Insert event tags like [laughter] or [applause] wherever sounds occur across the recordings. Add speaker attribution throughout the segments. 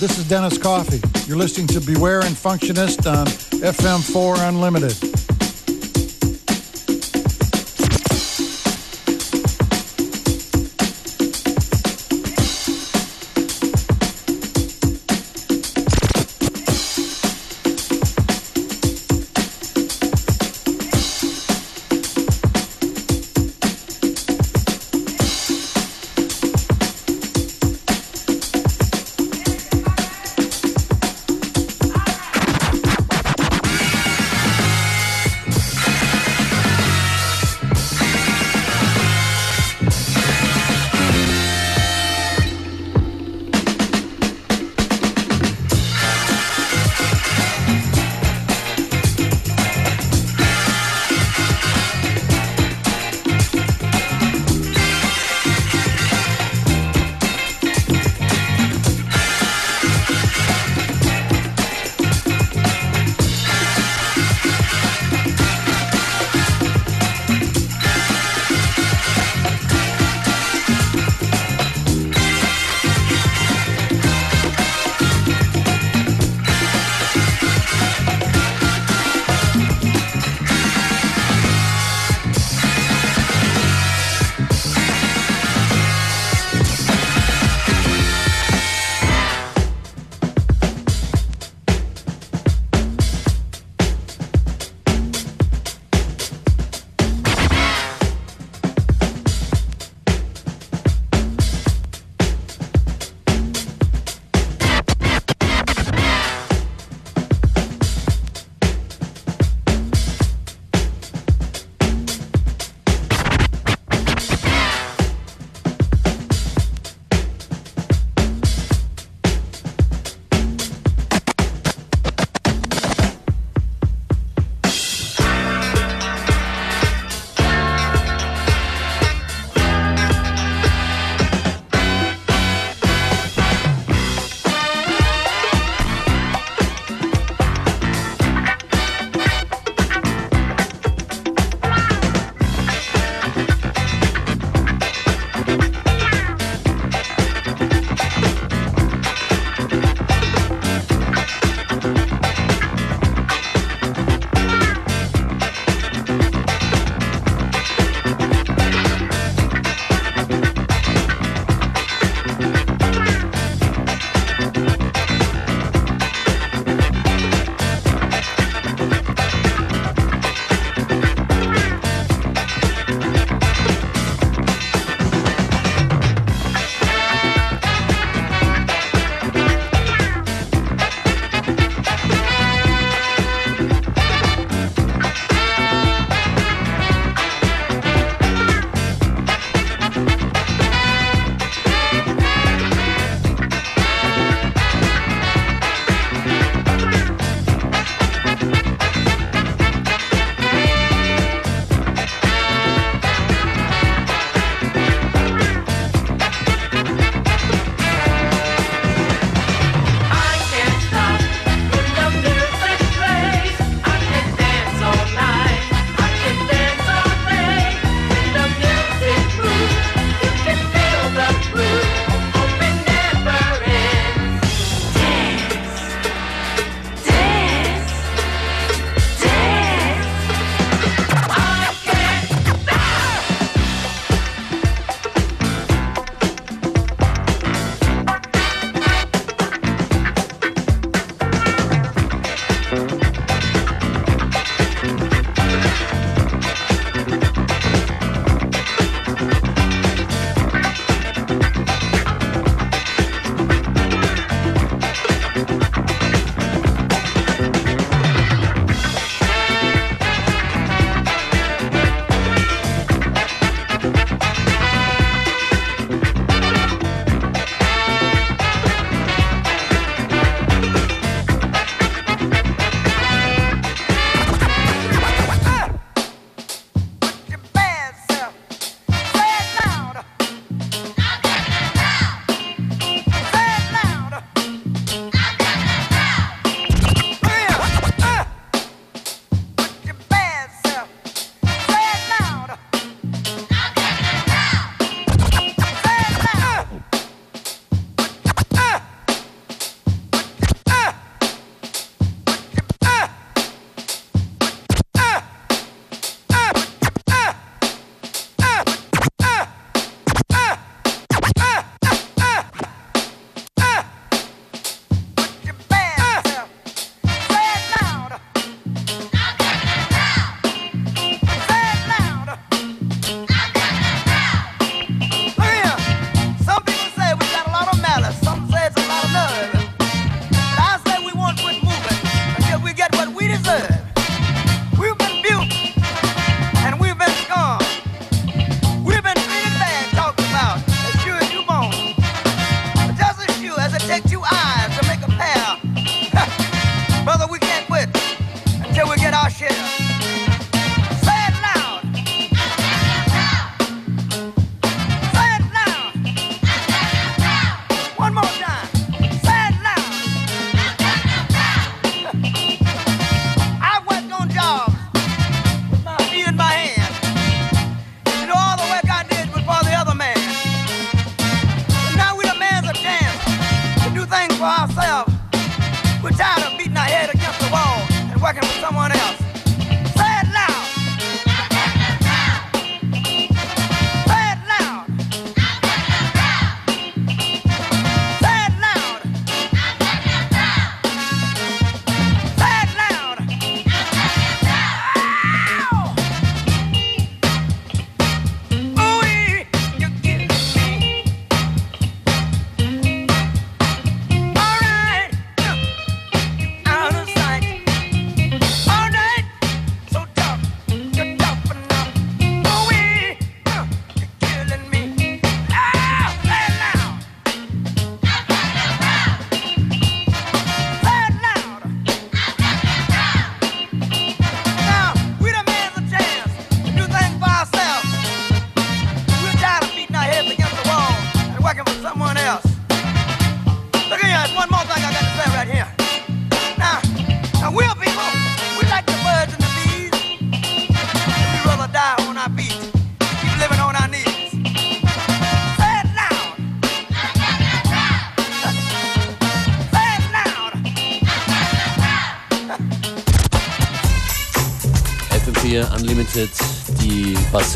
Speaker 1: This is Dennis Coffey. You're listening to Beware and Functionist on FM4 Unlimited.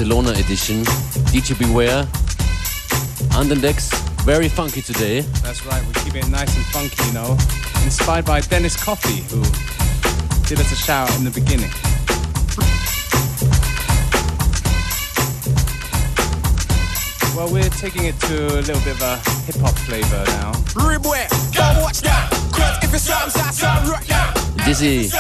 Speaker 2: Barcelona Edition. DJ Beware on the very funky today.
Speaker 3: That's right, we keep it nice and funky, you know. Inspired by Dennis Coffey, who did us a shout in the beginning. Well, we're taking it to a little bit of a hip hop flavor now.
Speaker 2: Dizzy.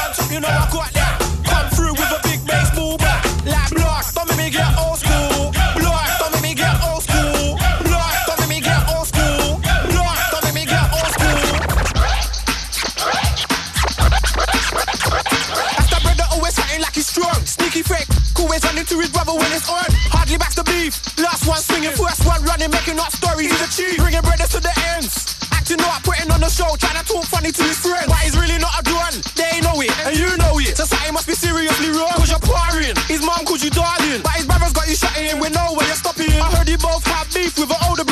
Speaker 4: His brother when it's on. Hardly backs the beef. Last one swinging, first one running, making up stories. He's a chief, bringing brothers to the ends. Acting out, putting on the show, trying to talk funny to his friends. But he's really not a don. They know it, and you know it. Society must be seriously wrong. Cause you're pouring. His mom called you darling. But his brother's got you shutting in with no way you're stopping. I heard you both have beef with an older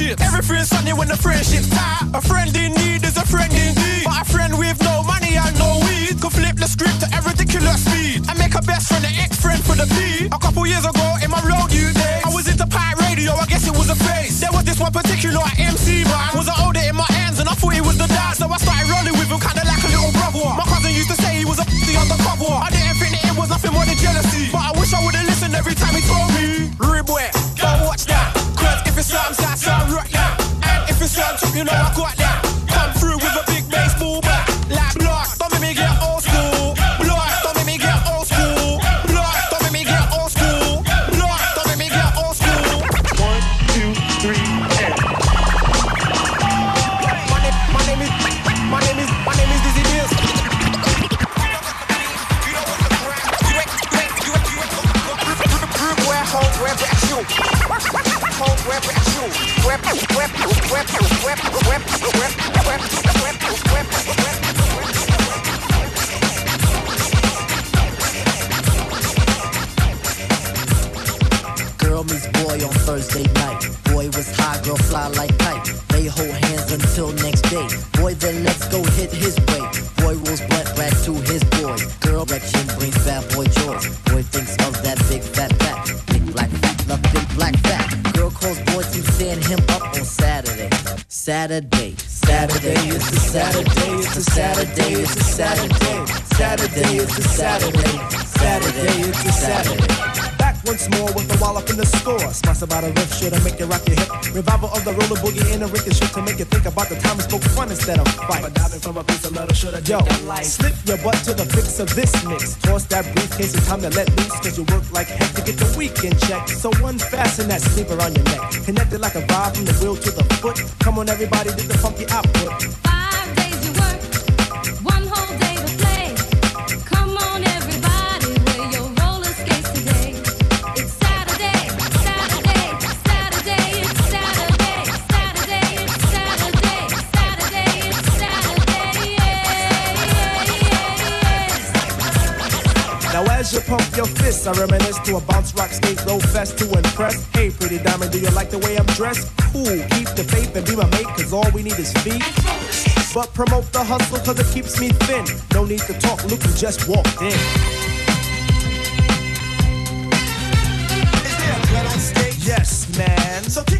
Speaker 4: even relationships. Everything's sunny when the friendship's tight. Ah, a friend in need is a friend indeed, but a friend with no money and no weed could flip the script to a ridiculous speed and make a best friend an ex-friend for the P. A couple years ago in my road you days, I was into pirate radio. I guess it was a phase. There was this one particular MC, you know I
Speaker 5: roller boogie in a ricochet to make you think about the time we spoke fun instead of fight. From a piece of metal should have Yo, slip your butt to the fix of this mix. Toss that briefcase, it's time to let loose. Cause you work like heck to get the weekend check. So unfasten that sleeve around your neck. Connected like a vibe from the wheel to the foot. Come on, everybody, do the funky output. Pump your fists, I reminisce to a bounce rock skate roll fest to impress. Hey, pretty diamond, do you like the way I'm dressed? Cool, keep the faith and be my mate, cause all we need is feet. But promote the hustle cause it keeps me thin. No need to talk, look who just walked in. Yes, man.
Speaker 4: So kick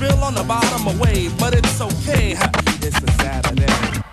Speaker 6: spill on the bottom of wave, but it's okay. It's a Saturday.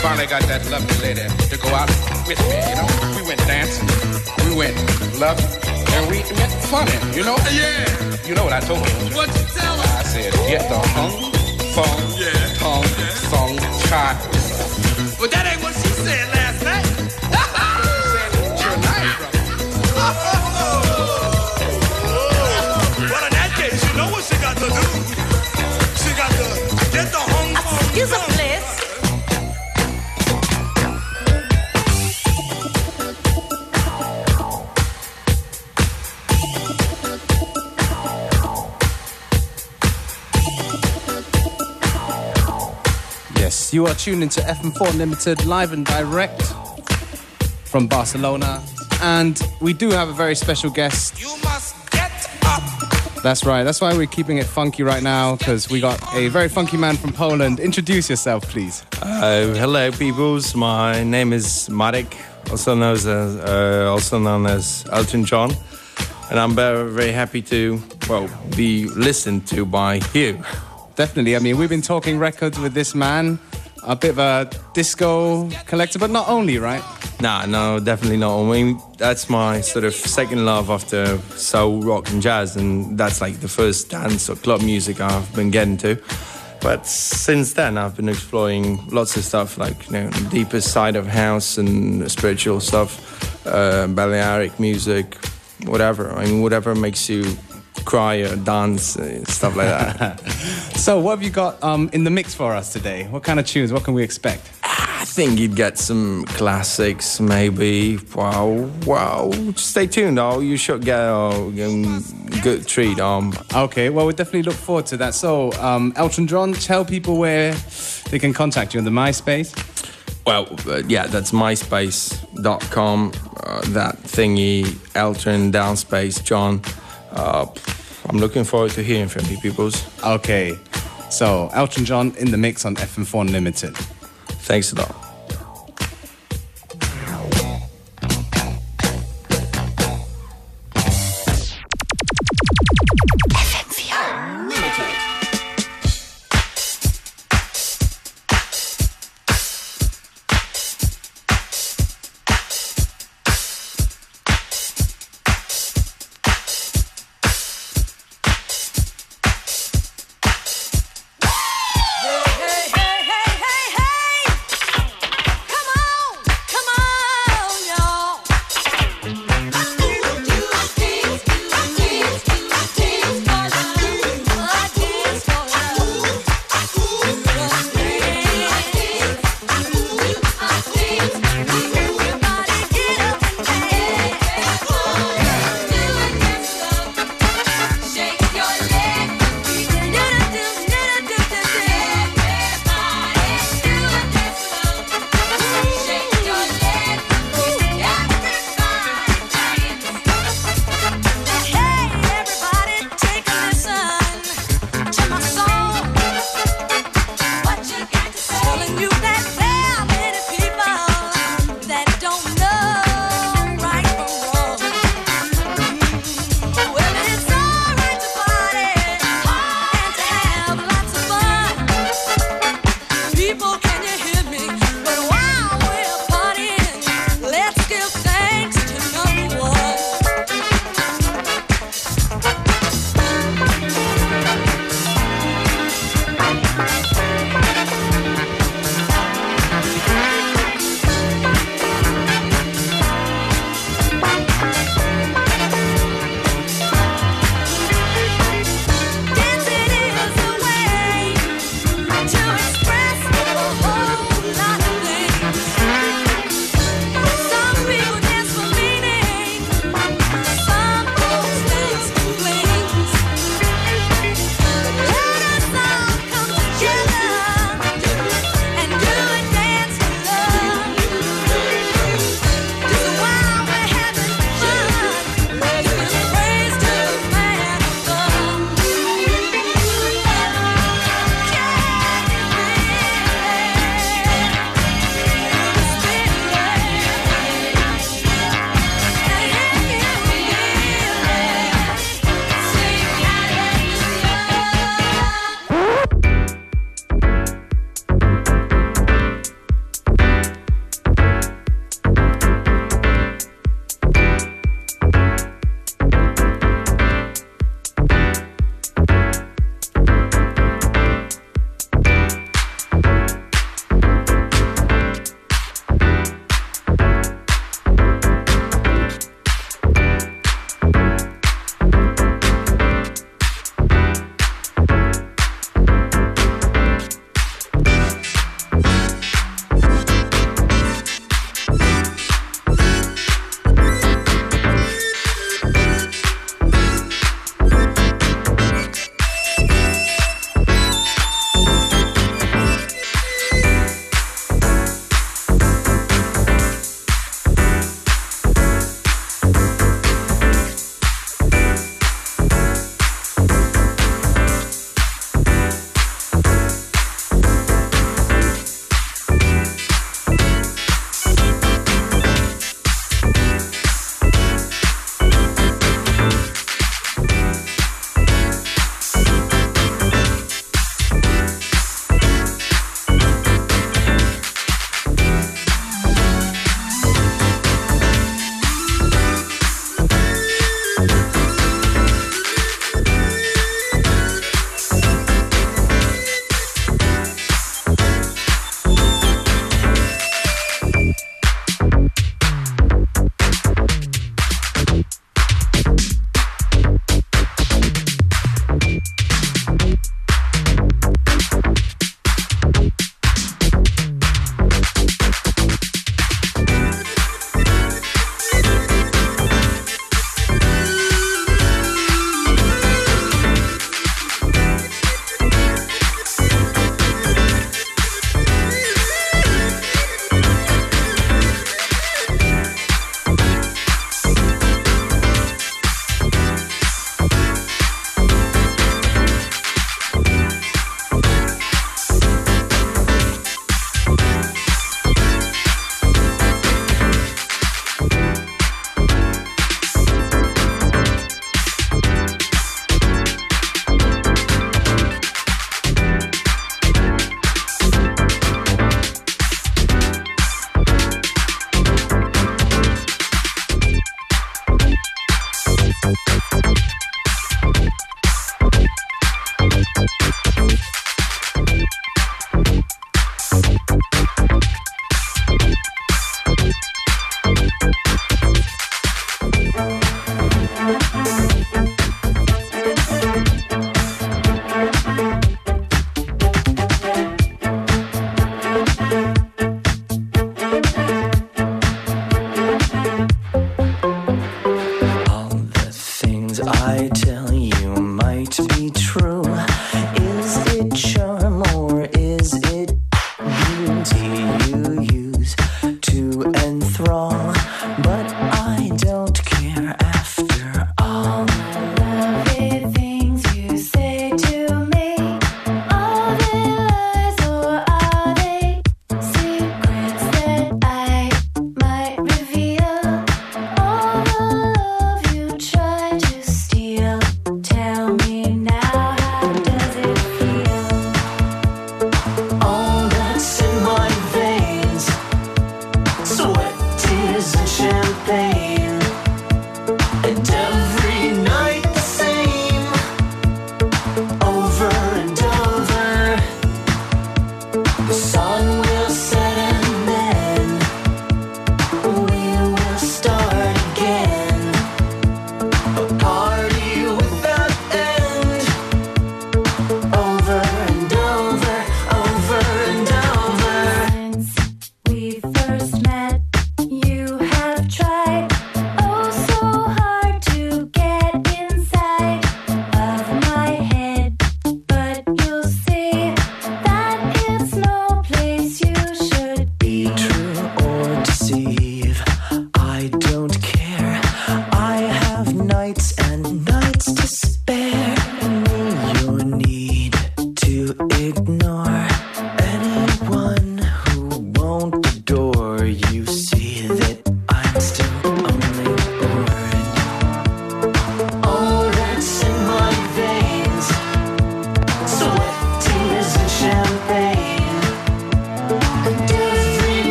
Speaker 7: Finally got that lovely lady to go out with me, you know. We went dancing, we went loving, and we went funny, you know? Yeah. You know what I told her? What you tell her? I said, get the hung, fung, yeah. tongue, song, chai.
Speaker 6: But that ain't what she said last night. [laughs] well, in that case, you know what she got to do. She got to get the hung
Speaker 8: Excuse me, please.
Speaker 3: Yes, you are tuned into FM4 Limited live and direct from Barcelona. And we do have a very special guest.
Speaker 6: You must get up.
Speaker 3: That's right. That's why we're keeping it funky right now because we got a very funky man from Poland. Introduce yourself, please.
Speaker 9: Uh, hello, peoples. My name is Marek, also known as uh, also known as Eltron John, and I'm very, very happy to well be listened to by you.
Speaker 3: Definitely. I mean, we've been talking records with this man, a bit of a disco collector, but not only, right?
Speaker 9: Nah, no, definitely not. I mean, that's my sort of second love after soul, rock, and jazz, and that's like the first dance or club music I've been getting to. But since then, I've been exploring lots of stuff, like you know, the deepest side of house and spiritual stuff, uh, Balearic music, whatever. I mean, whatever makes you cry or dance, uh, stuff like that. [laughs]
Speaker 3: So, what have you got um, in the mix for us today? What kind of tunes? What can we expect?
Speaker 9: I think you'd get some classics, maybe. Wow, wow. Stay tuned, though. You should get a um, good treat. Um,
Speaker 3: Okay, well, we definitely look forward to that. So, um, Eltron John, tell people where they can contact you on the MySpace.
Speaker 9: well, uh, yeah, that's myspace.com. Uh, that thingy, Eltron, downspace, John. Uh, I'm looking forward to hearing from you, peoples.
Speaker 3: Okay, so Eltron John in the mix on FM4 Limited.
Speaker 9: Thanks a lot.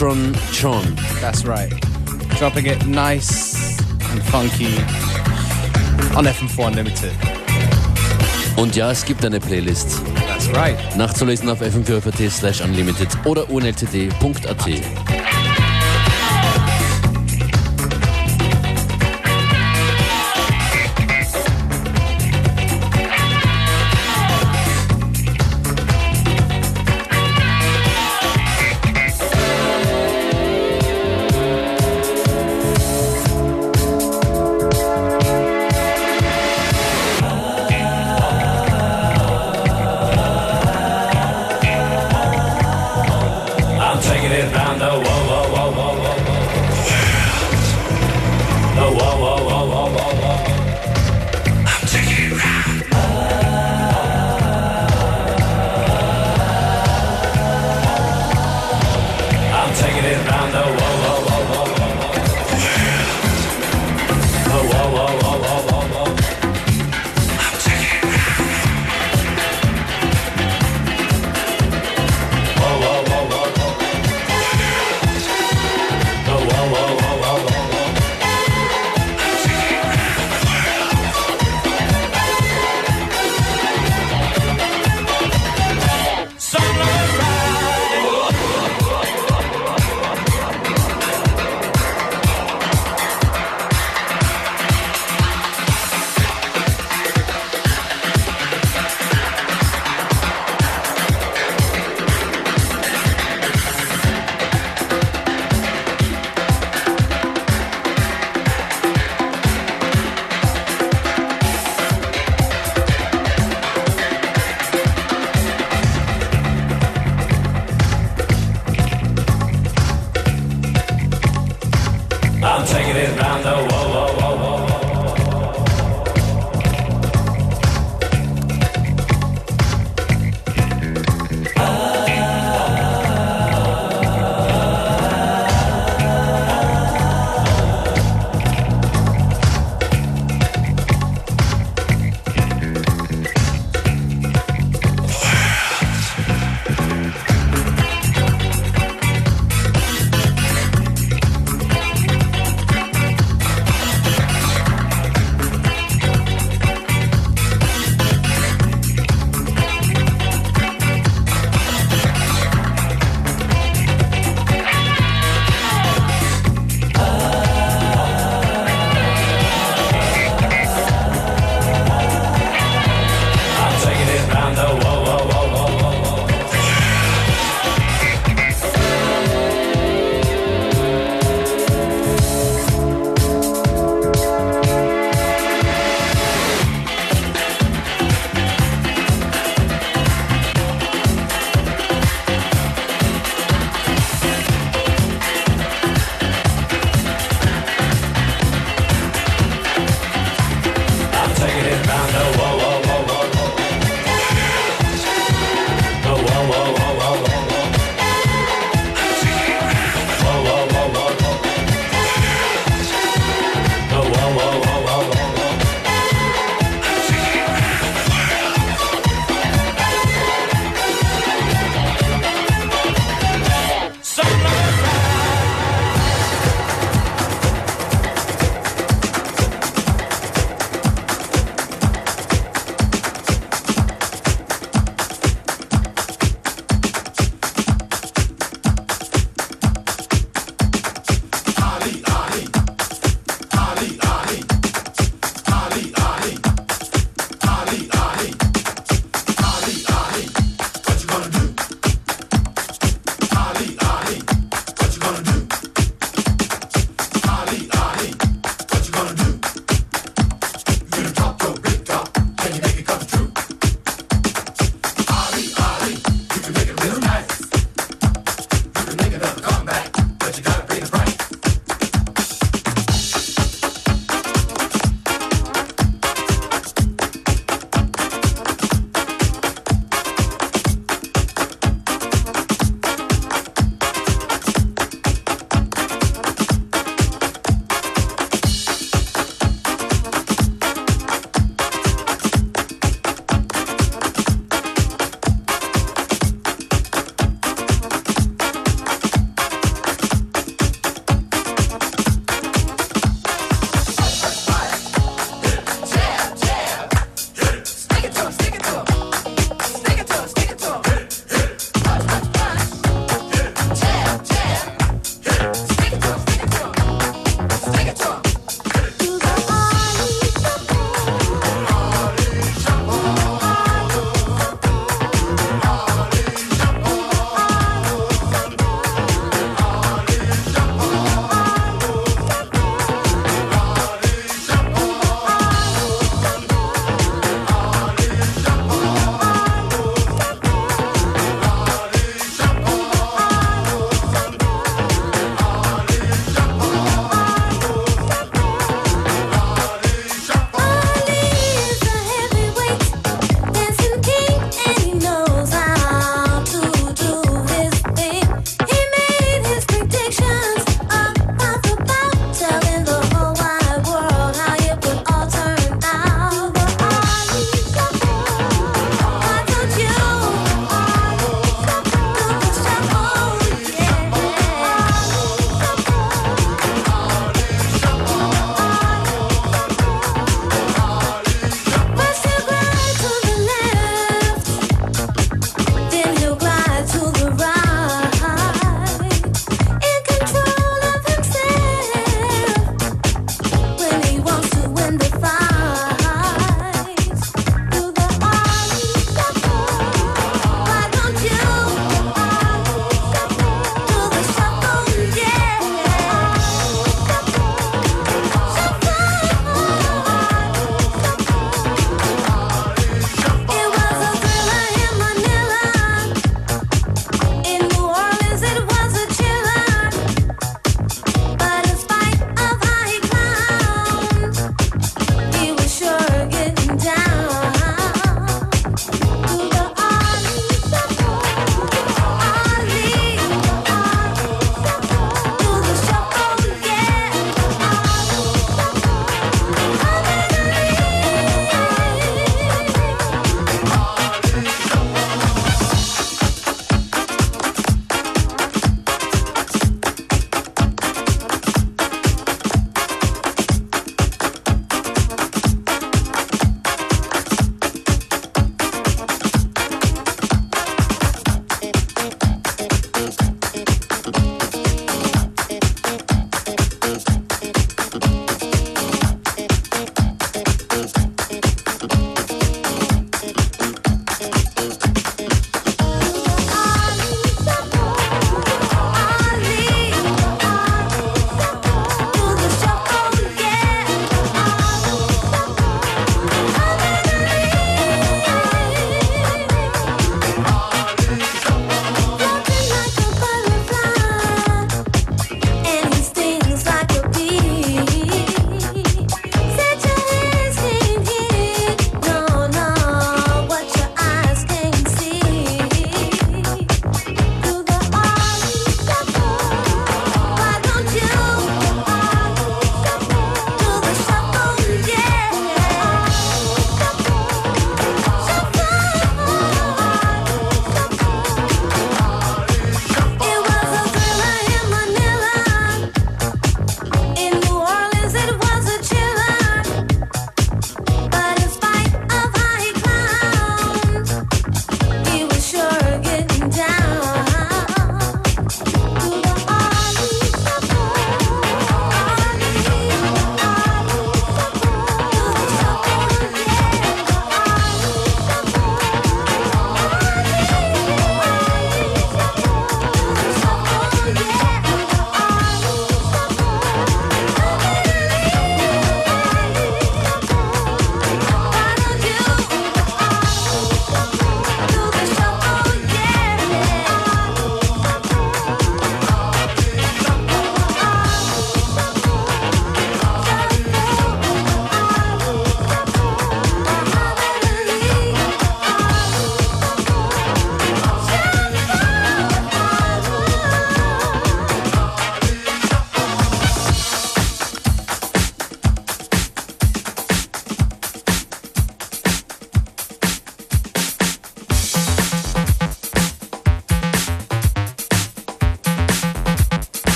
Speaker 10: Neutron John.
Speaker 3: That's right. Dropping it nice and funky on FM4 Unlimited.
Speaker 10: Und ja, es gibt eine Playlist.
Speaker 3: That's right.
Speaker 10: Nachzulesen auf fm4.at slash unlimited oder unltd.at.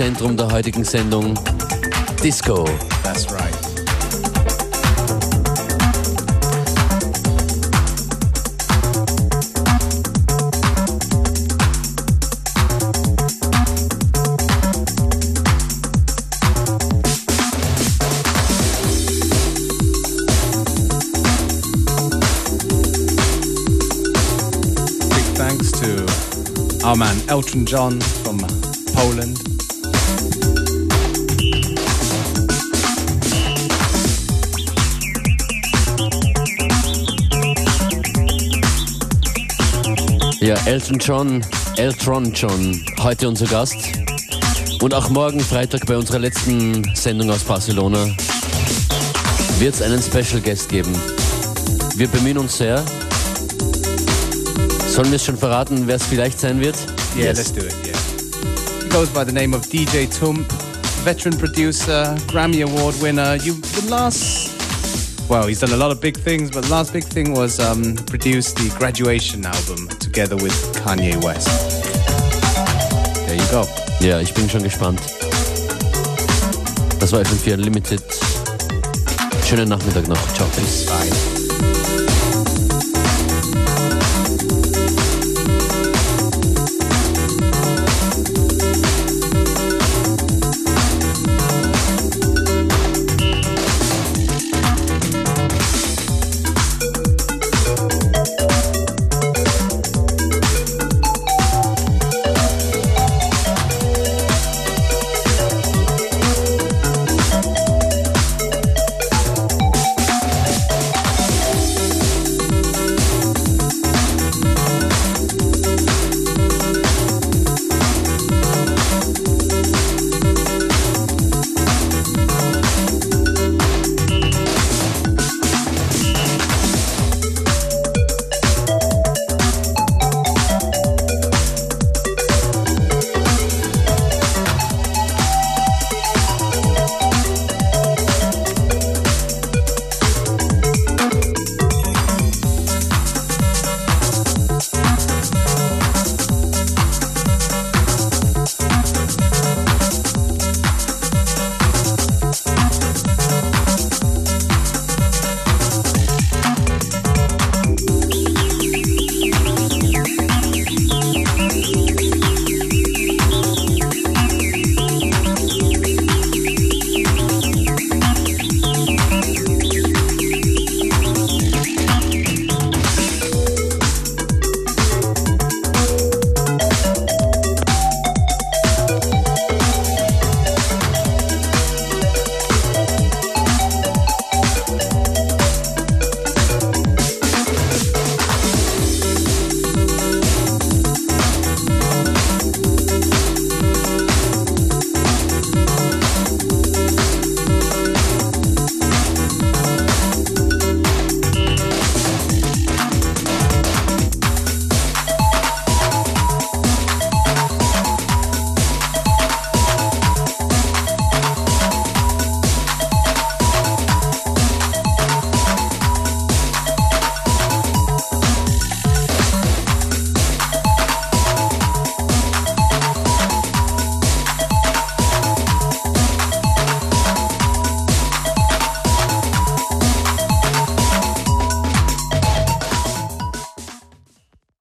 Speaker 2: Zentrum der heutigen Sendung: Disco.
Speaker 3: That's right. Big thanks to our man Eltron John from Poland.
Speaker 2: Ja, Elton John, Eltron John, heute unser Gast. Und auch morgen Freitag bei unserer letzten Sendung aus Barcelona wird es einen Special Guest geben. Wir bemühen uns sehr. Sollen wir es schon verraten, wer es vielleicht sein wird?
Speaker 3: Yeah,
Speaker 2: Yes.
Speaker 3: let's do it. Yeah. He goes by the name of DJ Toomp, veteran producer, Grammy Award winner. You the last. Well, he's done a lot of big things, but the last big thing was um, produced the Graduation album together with Kanye West. There you go.
Speaker 2: Ja, ich bin schon gespannt. Das war FM4 Unlimited. Schönen Nachmittag noch. Ciao. Peace.
Speaker 3: Bye.